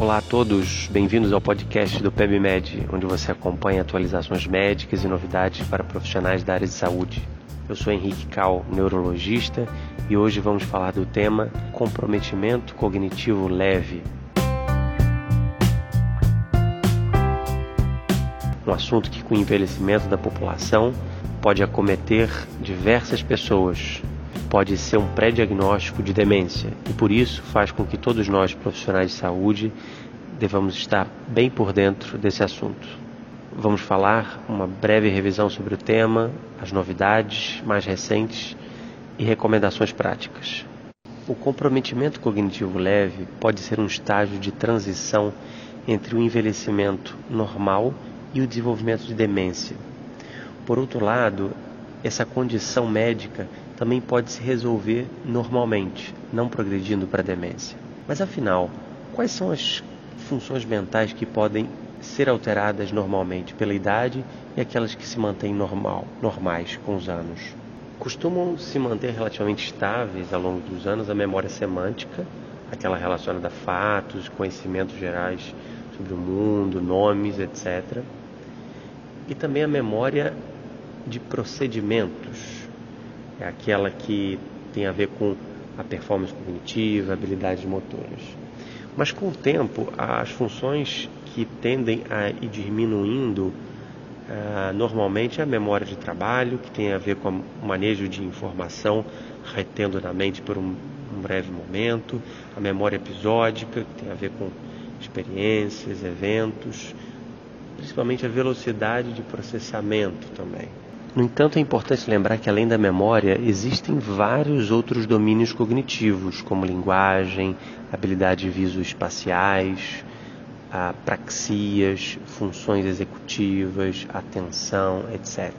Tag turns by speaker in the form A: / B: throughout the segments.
A: Olá a todos, bem-vindos ao podcast do PebMed, onde você acompanha atualizações médicas e novidades para profissionais da área de saúde. Eu sou Henrique Cal, neurologista, e hoje vamos falar do tema comprometimento cognitivo leve. Um assunto que, com o envelhecimento da população, pode acometer diversas pessoas, pode ser um pré-diagnóstico de demência e por isso faz com que todos nós profissionais de saúde devamos estar bem por dentro desse assunto. Vamos falar uma breve revisão sobre o tema, as novidades mais recentes e recomendações práticas. O comprometimento cognitivo leve pode ser um estágio de transição entre o envelhecimento normal e o desenvolvimento de demência. Por outro lado, essa condição médica também pode se resolver normalmente, não progredindo para a demência. Mas afinal, quais são as funções mentais que podem ser alteradas normalmente pela idade e aquelas que se mantêm normal, normais com os anos? Costumam se manter relativamente estáveis ao longo dos anos a memória semântica, aquela relacionada a fatos, conhecimentos gerais sobre o mundo, nomes, etc. E também a memória de procedimentos, é aquela que tem a ver com a performance cognitiva, habilidades motoras. Mas com o tempo, as funções que tendem a ir diminuindo Uh, normalmente é a memória de trabalho, que tem a ver com o manejo de informação retendo na mente por um, um, breve momento, a memória episódica, que tem a ver com experiências, eventos, principalmente a velocidade de processamento também. No entanto, é importante lembrar que além da memória, existem vários outros domínios cognitivos, como linguagem, habilidades visoespaciais, praxias, funções executivas, atenção, etc.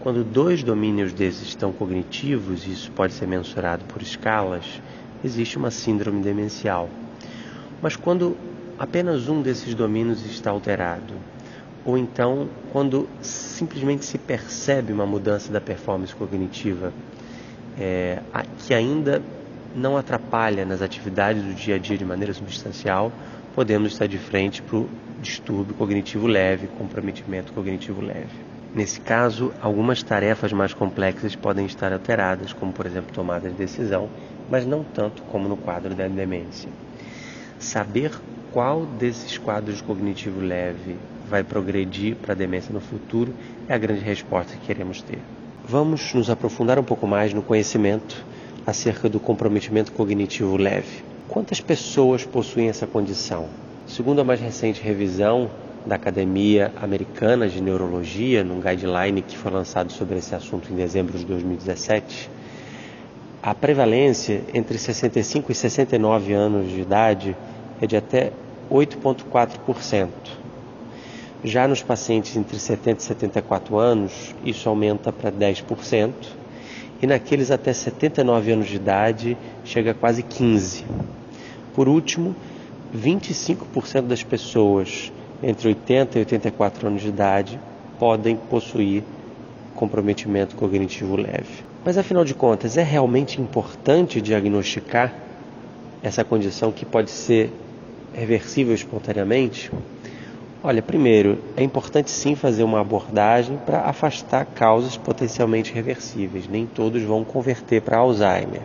A: Quando dois domínios desses estão cognitivos, e isso pode ser mensurado por escalas, existe uma síndrome demencial. Mas quando apenas um desses domínios está alterado, ou então quando simplesmente se percebe uma mudança da performance cognitiva é, que ainda não atrapalha nas atividades do dia a dia de maneira substancial, podemos estar de frente para o distúrbio cognitivo leve, comprometimento cognitivo leve. Nesse caso, algumas tarefas mais complexas podem estar alteradas, como por exemplo tomada de decisão, mas não tanto como no quadro da demência. Saber qual desses quadros cognitivo leve vai progredir para a demência no futuro é a grande resposta que queremos ter. Vamos nos aprofundar um pouco mais no conhecimento acerca do comprometimento cognitivo leve. Quantas pessoas possuem essa condição? Segundo a mais recente revisão da Academia Americana de Neurologia, num guideline que foi lançado sobre esse assunto em dezembro de 2017, a prevalência entre 65 e 69 anos de idade é de até 8,4%. Já nos pacientes entre 70 e 74 anos, isso aumenta para 10%, e naqueles até 79 anos de idade, chega a quase 15%. Por último, 25% das pessoas entre 80 e 84 anos de idade podem possuir comprometimento cognitivo leve. Mas afinal de contas, é realmente importante diagnosticar essa condição que pode ser reversível espontaneamente? Olha, primeiro, é importante sim fazer uma abordagem para afastar causas potencialmente reversíveis. Nem todos vão converter para Alzheimer.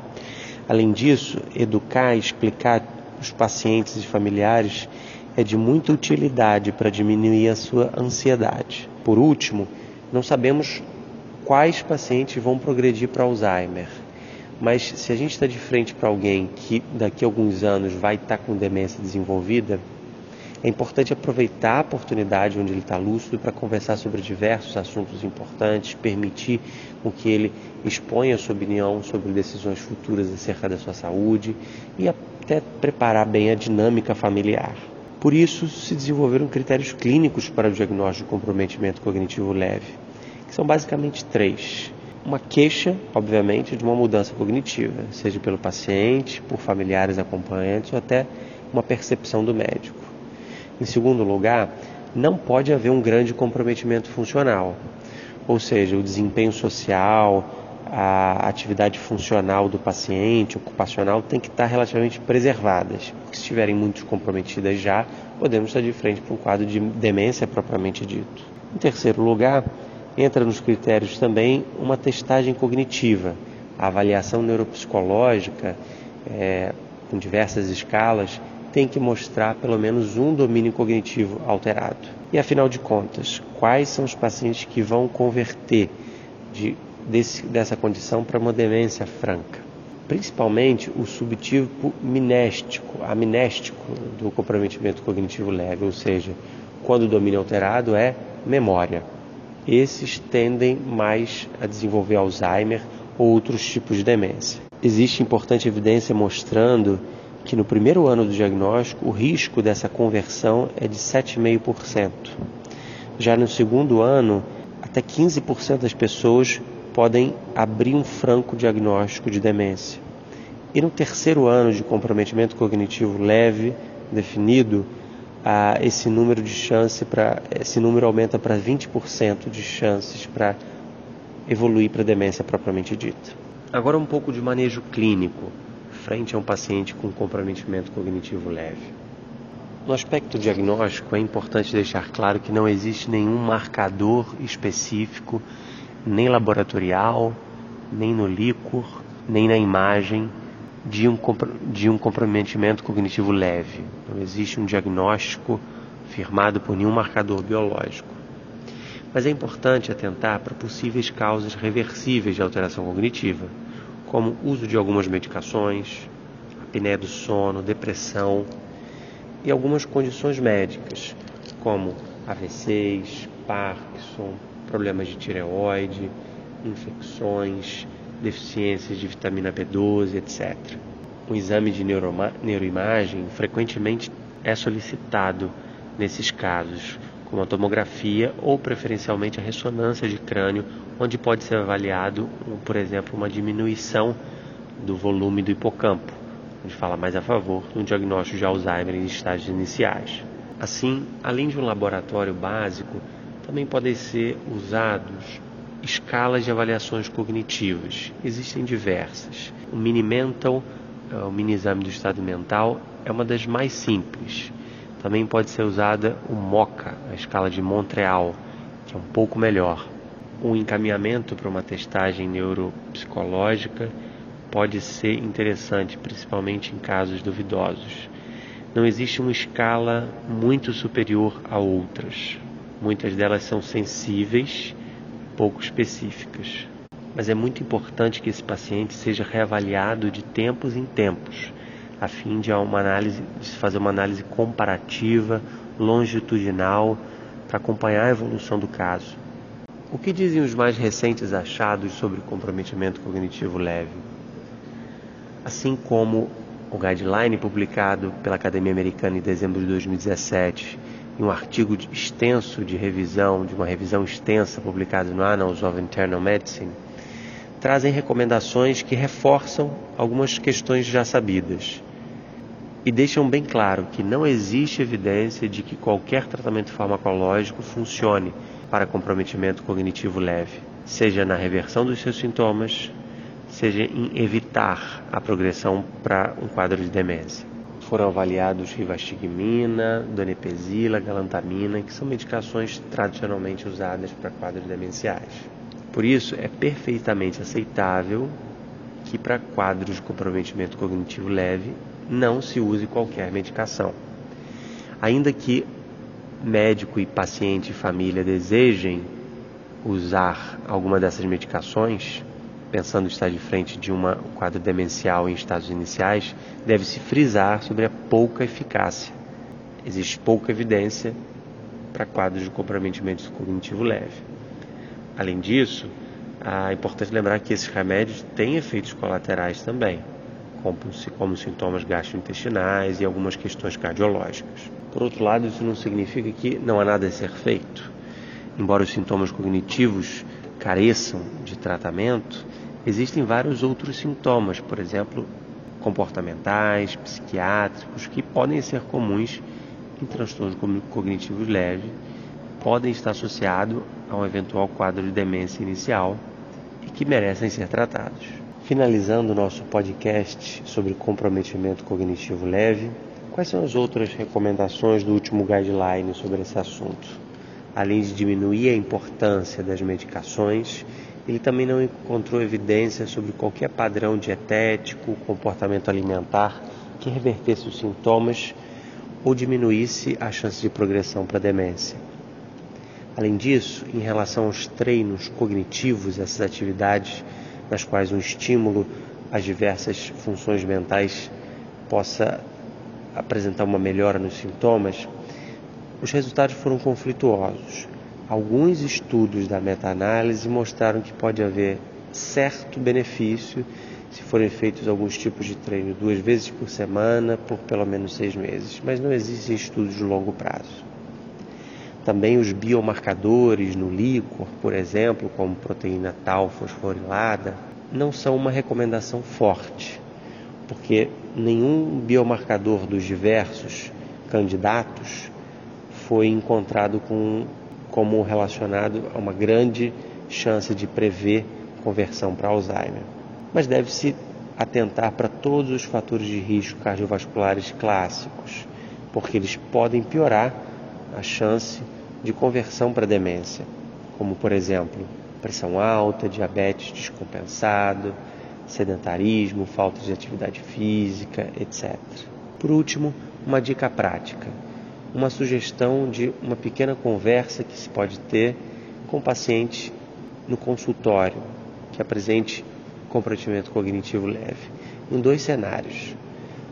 A: Além disso, educar e explicar os pacientes e familiares é de muita utilidade para diminuir a sua ansiedade. Por último, não sabemos quais pacientes vão progredir para Alzheimer. Mas se a gente está de frente para alguém que daqui a alguns anos vai estar tá com demência desenvolvida, é importante aproveitar a oportunidade onde ele está lúcido para conversar sobre diversos assuntos importantes, permitir com que ele exponha sua opinião sobre decisões futuras acerca da sua saúde e até preparar bem a dinâmica familiar. Por isso, se desenvolveram critérios clínicos para o diagnóstico de comprometimento cognitivo leve, que são basicamente três. Uma queixa, obviamente, de uma mudança cognitiva, seja pelo paciente, por familiares acompanhantes ou até uma percepção do médico. Em segundo lugar, não pode haver um grande comprometimento funcional, ou seja, o desempenho social, a atividade funcional do paciente, ocupacional, tem que estar relativamente preservadas. Porque se estiverem muito comprometidas já, podemos estar de frente para um quadro de demência propriamente dito. Em terceiro lugar, entra nos critérios também uma testagem cognitiva, a avaliação neuropsicológica, é, com diversas escalas, tem que mostrar pelo menos um domínio cognitivo alterado. E afinal de contas, quais são os pacientes que vão converter de, desse, dessa condição para uma demência franca? Principalmente o subtipo minéstico, amnéstico do comprometimento cognitivo leve, ou seja, quando o domínio alterado é memória. Esses tendem mais a desenvolver Alzheimer ou outros tipos de demência. Existe importante evidência mostrando que no primeiro ano do diagnóstico o risco dessa conversão é de 7,5%. Já no segundo ano, até 15% das pessoas podem abrir um franco diagnóstico de demência. E no terceiro ano de comprometimento cognitivo leve definido, esse número de chance para esse número aumenta para 20% de chances para evoluir para demência propriamente dita. Agora um pouco de manejo clínico frente a um paciente com comprometimento cognitivo leve. No aspecto diagnóstico, é importante deixar claro que não existe nenhum marcador específico, nem laboratorial, nem no líquor, nem na imagem, de um, de um comprometimento cognitivo leve. Não existe um diagnóstico firmado por nenhum marcador biológico. Mas é importante atentar para possíveis causas reversíveis de alteração cognitiva, como uso de algumas medicações, apneia do sono, depressão e algumas condições médicas, como AVCs, Parkinson, problemas de tireoide, infecções, deficiências de vitamina B12, etc. O exame de neuroimagem frequentemente é solicitado nesses casos, como a tomografia ou preferencialmente a ressonância de crânio, onde pode ser avaliado, por exemplo, uma diminuição do volume do hipocampo, onde fala mais a favor um diagnóstico de Alzheimer em estágios iniciais. Assim, além de um laboratório básico, também podem ser usados escalas de avaliações cognitivas. Existem diversas. O Mini Mental, é, o mini exame do estado mental, é uma das mais simples. Também pode ser usada o MOCA, a escala de Montreal, que é um pouco melhor. O encaminhamento para uma testagem neuropsicológica pode ser interessante, principalmente em casos duvidosos. Não existe uma escala muito superior a outras. Muitas delas são sensíveis, pouco específicas. Mas é muito importante que esse paciente seja reavaliado de tempos em tempos a fim de, uma análise, de fazer uma análise comparativa, longitudinal, para acompanhar a evolução do caso. O que dizem os mais recentes achados sobre comprometimento cognitivo leve? Assim como o guideline publicado pela Academia Americana em dezembro de 2017 e um artigo extenso de revisão, de uma revisão extensa publicado no Annals of Internal Medicine, trazem recomendações que reforçam algumas questões já sabidas e deixam bem claro que não existe evidência de que qualquer tratamento farmacológico funcione para comprometimento cognitivo leve, seja na reversão dos seus sintomas, seja em evitar a progressão para um quadro de demência. Foram avaliados rivastigmina, donepezila, galantamina, que são medicações tradicionalmente usadas para quadros demenciais. Por isso, é perfeitamente aceitável que para quadros de comprometimento cognitivo leve não se use qualquer medicação. Ainda que médico e paciente e família desejem usar alguma dessas medicações, pensando estar de frente de uma, um quadro demencial em estados iniciais, deve-se frisar sobre a pouca eficácia. Existe pouca evidência para quadros de comprometimento cognitivo leve. Além disso, é importante lembrar que esses remédios têm efeitos colaterais também como, como sintomas gastrointestinais e algumas questões cardiológicas. Por outro lado, isso não significa que não há nada a ser feito. Embora os sintomas cognitivos careçam de tratamento, existem vários outros sintomas, por exemplo, comportamentais, psiquiátricos, que podem ser comuns em transtornos cognitivos leves, podem estar associados a um eventual quadro de demência inicial e que merecem ser tratados. Finalizando o nosso podcast sobre comprometimento cognitivo leve, quais são as outras recomendações do último guideline sobre esse assunto? Além de diminuir a importância das medicações, ele também não encontrou evidência sobre qualquer padrão dietético, comportamento alimentar que revertesse os sintomas ou diminuísse a chance de progressão para demência. Além disso, em relação aos treinos cognitivos, essas atividades nas quais um estímulo às diversas funções mentais possa apresentar uma melhora nos sintomas, os resultados foram conflituosos. Alguns estudos da meta-análise mostraram que pode haver certo benefício se forem feitos alguns tipos de treino duas vezes por semana por pelo menos seis meses, mas não existem estudos de longo prazo. Também os biomarcadores no líquor, por exemplo, como proteína tal fosforilada, não são uma recomendação forte, porque nenhum biomarcador dos diversos candidatos foi encontrado com, como relacionado a uma grande chance de prever conversão para Alzheimer. Mas deve-se atentar para todos os fatores de risco cardiovasculares clássicos, porque eles podem piorar a chance de conversão para demência, como por exemplo pressão alta, diabetes descompensado, sedentarismo, falta de atividade física, etc. Por último, uma dica prática, uma sugestão de uma pequena conversa que se pode ter com o paciente no consultório que apresente comprometimento cognitivo leve, em dois cenários.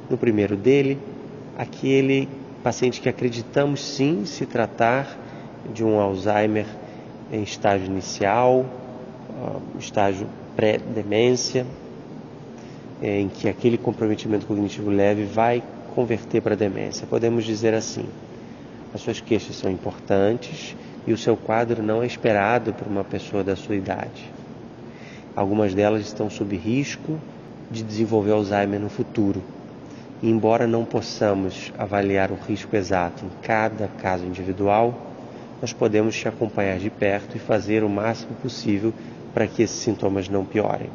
A: No primeiro dele, aquele paciente que acreditamos sim se tratar de um Alzheimer em estágio inicial, ah, estágio pré-demência, em que aquele comprometimento cognitivo leve vai converter para demência. Podemos dizer assim: as suas queixas são importantes e o seu quadro não é esperado por uma pessoa da sua idade. Algumas delas estão sob risco de desenvolver Alzheimer no futuro. Embora não possamos avaliar o risco exato em cada caso individual, nós podemos te acompanhar de perto e fazer o máximo possível para que esses sintomas não piorem.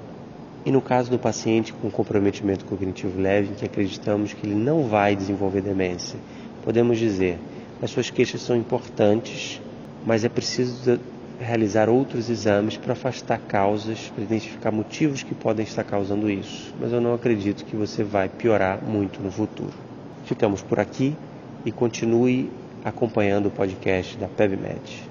A: E no caso do paciente com comprometimento cognitivo leve, em que acreditamos que ele não vai desenvolver demência, podemos dizer: as suas queixas são importantes, mas é preciso realizar outros exames para afastar causas, para identificar motivos que podem estar causando isso. Mas eu não acredito que você vai piorar muito no futuro. Ficamos por aqui e continue acompanhando o podcast da PebMed.